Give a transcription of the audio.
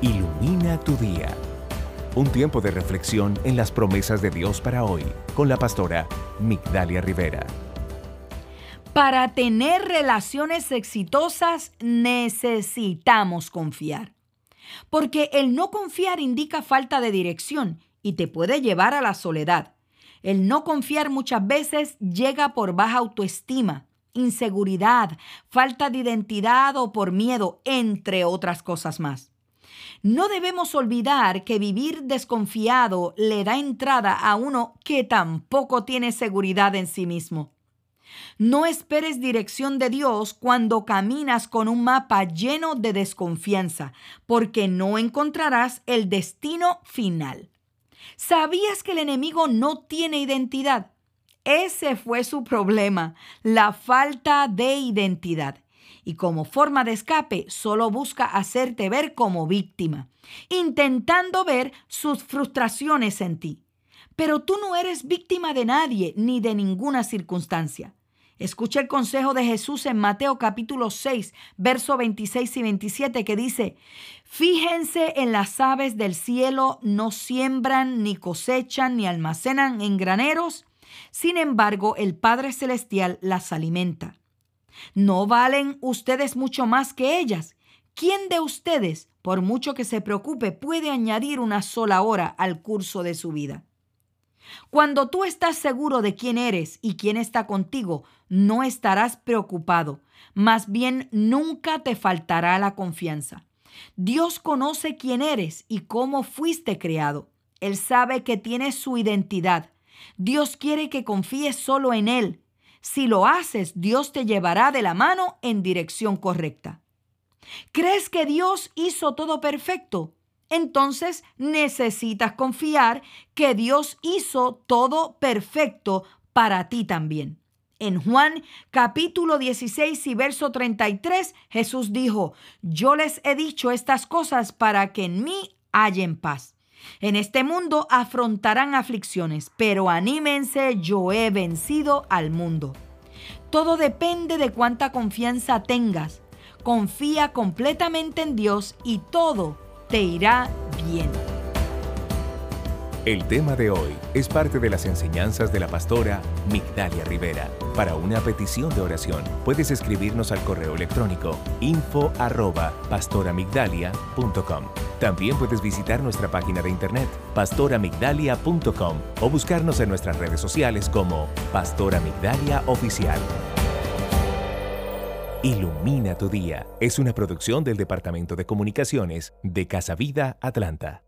Ilumina tu día. Un tiempo de reflexión en las promesas de Dios para hoy con la pastora Migdalia Rivera. Para tener relaciones exitosas necesitamos confiar. Porque el no confiar indica falta de dirección y te puede llevar a la soledad. El no confiar muchas veces llega por baja autoestima, inseguridad, falta de identidad o por miedo, entre otras cosas más. No debemos olvidar que vivir desconfiado le da entrada a uno que tampoco tiene seguridad en sí mismo. No esperes dirección de Dios cuando caminas con un mapa lleno de desconfianza, porque no encontrarás el destino final. ¿Sabías que el enemigo no tiene identidad? Ese fue su problema, la falta de identidad y como forma de escape solo busca hacerte ver como víctima, intentando ver sus frustraciones en ti. Pero tú no eres víctima de nadie ni de ninguna circunstancia. Escucha el consejo de Jesús en Mateo capítulo 6, verso 26 y 27 que dice, Fíjense en las aves del cielo, no siembran, ni cosechan, ni almacenan en graneros. Sin embargo, el Padre Celestial las alimenta. ¿No valen ustedes mucho más que ellas? ¿Quién de ustedes, por mucho que se preocupe, puede añadir una sola hora al curso de su vida? Cuando tú estás seguro de quién eres y quién está contigo, no estarás preocupado. Más bien, nunca te faltará la confianza. Dios conoce quién eres y cómo fuiste creado. Él sabe que tienes su identidad. Dios quiere que confíes solo en Él si lo haces, Dios te llevará de la mano en dirección correcta. ¿Crees que Dios hizo todo perfecto? Entonces necesitas confiar que Dios hizo todo perfecto para ti también. En Juan capítulo 16 y verso 33, Jesús dijo, yo les he dicho estas cosas para que en mí hallen paz. En este mundo afrontarán aflicciones, pero anímense, yo he vencido al mundo. Todo depende de cuánta confianza tengas. Confía completamente en Dios y todo te irá bien. El tema de hoy es parte de las enseñanzas de la pastora Migdalia Rivera. Para una petición de oración, puedes escribirnos al correo electrónico info arroba. También puedes visitar nuestra página de internet pastoramigdalia.com o buscarnos en nuestras redes sociales como Pastora Migdalia Oficial. Ilumina tu día es una producción del Departamento de Comunicaciones de Casa Vida Atlanta.